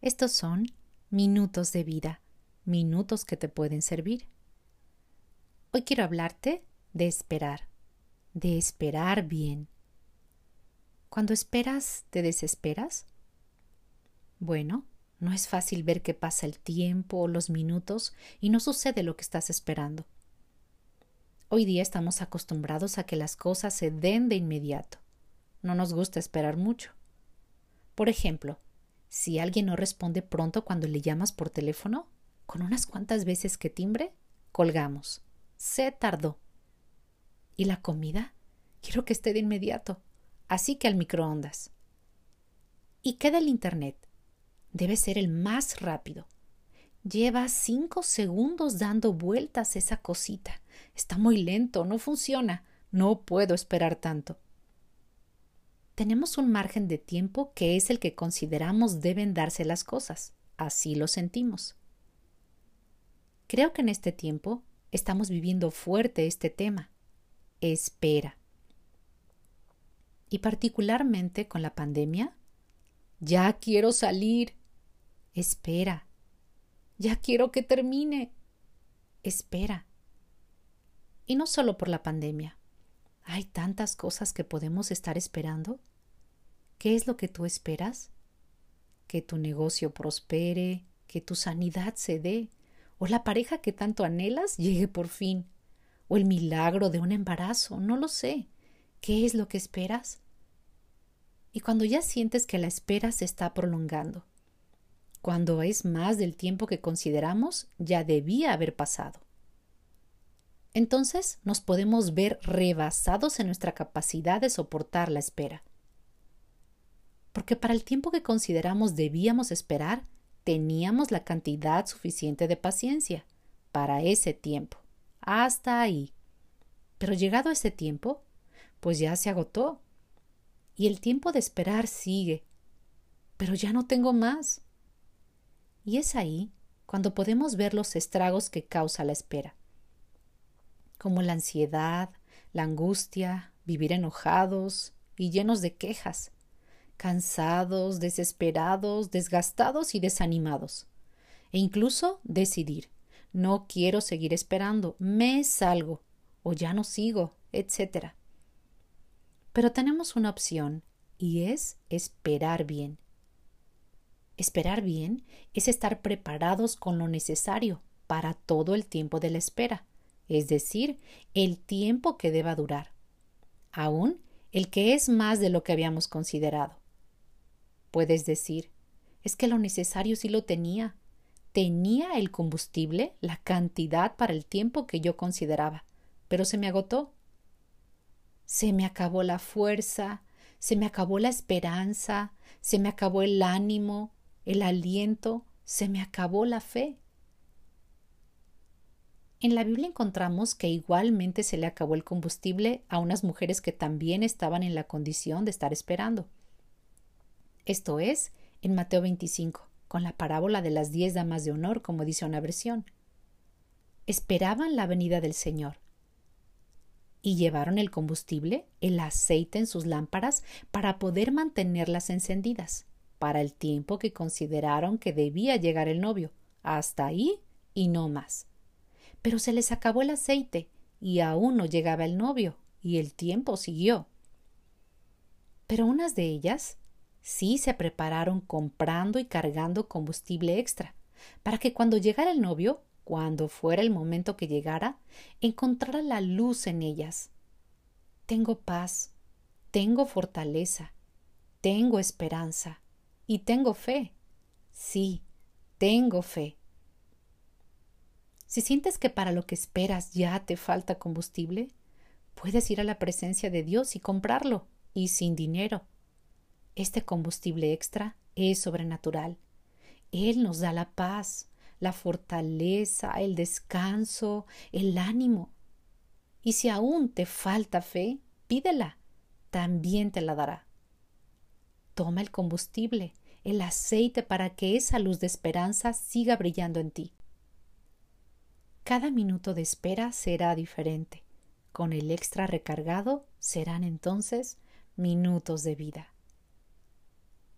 Estos son minutos de vida, minutos que te pueden servir. Hoy quiero hablarte de esperar, de esperar bien. Cuando esperas, ¿te desesperas? Bueno, no es fácil ver que pasa el tiempo o los minutos y no sucede lo que estás esperando. Hoy día estamos acostumbrados a que las cosas se den de inmediato. No nos gusta esperar mucho. Por ejemplo, si alguien no responde pronto cuando le llamas por teléfono, con unas cuantas veces que timbre, colgamos. Se tardó. ¿Y la comida? Quiero que esté de inmediato. Así que al microondas. ¿Y qué del Internet? Debe ser el más rápido. Lleva cinco segundos dando vueltas esa cosita. Está muy lento, no funciona. No puedo esperar tanto. Tenemos un margen de tiempo que es el que consideramos deben darse las cosas. Así lo sentimos. Creo que en este tiempo estamos viviendo fuerte este tema. Espera. Y particularmente con la pandemia. Ya quiero salir. Espera. Ya quiero que termine. Espera. Y no solo por la pandemia. Hay tantas cosas que podemos estar esperando. ¿Qué es lo que tú esperas? Que tu negocio prospere, que tu sanidad se dé, o la pareja que tanto anhelas llegue por fin, o el milagro de un embarazo, no lo sé. ¿Qué es lo que esperas? Y cuando ya sientes que la espera se está prolongando, cuando es más del tiempo que consideramos, ya debía haber pasado. Entonces nos podemos ver rebasados en nuestra capacidad de soportar la espera. Porque para el tiempo que consideramos debíamos esperar, teníamos la cantidad suficiente de paciencia para ese tiempo. Hasta ahí. Pero llegado ese tiempo, pues ya se agotó. Y el tiempo de esperar sigue. Pero ya no tengo más. Y es ahí cuando podemos ver los estragos que causa la espera, como la ansiedad, la angustia, vivir enojados y llenos de quejas, cansados, desesperados, desgastados y desanimados. E incluso decidir, no quiero seguir esperando, me salgo, o ya no sigo, etc. Pero tenemos una opción, y es esperar bien. Esperar bien es estar preparados con lo necesario para todo el tiempo de la espera, es decir, el tiempo que deba durar, aún el que es más de lo que habíamos considerado. Puedes decir, es que lo necesario sí lo tenía. Tenía el combustible, la cantidad para el tiempo que yo consideraba, pero se me agotó. Se me acabó la fuerza, se me acabó la esperanza, se me acabó el ánimo, el aliento, se me acabó la fe. En la Biblia encontramos que igualmente se le acabó el combustible a unas mujeres que también estaban en la condición de estar esperando. Esto es, en Mateo 25, con la parábola de las diez damas de honor, como dice una versión. Esperaban la venida del Señor. Y llevaron el combustible, el aceite en sus lámparas, para poder mantenerlas encendidas para el tiempo que consideraron que debía llegar el novio, hasta ahí y no más. Pero se les acabó el aceite y aún no llegaba el novio, y el tiempo siguió. Pero unas de ellas sí se prepararon comprando y cargando combustible extra, para que cuando llegara el novio, cuando fuera el momento que llegara, encontrara la luz en ellas. Tengo paz, tengo fortaleza, tengo esperanza, y tengo fe. Sí, tengo fe. Si sientes que para lo que esperas ya te falta combustible, puedes ir a la presencia de Dios y comprarlo, y sin dinero. Este combustible extra es sobrenatural. Él nos da la paz, la fortaleza, el descanso, el ánimo. Y si aún te falta fe, pídela, también te la dará. Toma el combustible, el aceite para que esa luz de esperanza siga brillando en ti. Cada minuto de espera será diferente. Con el extra recargado serán entonces minutos de vida.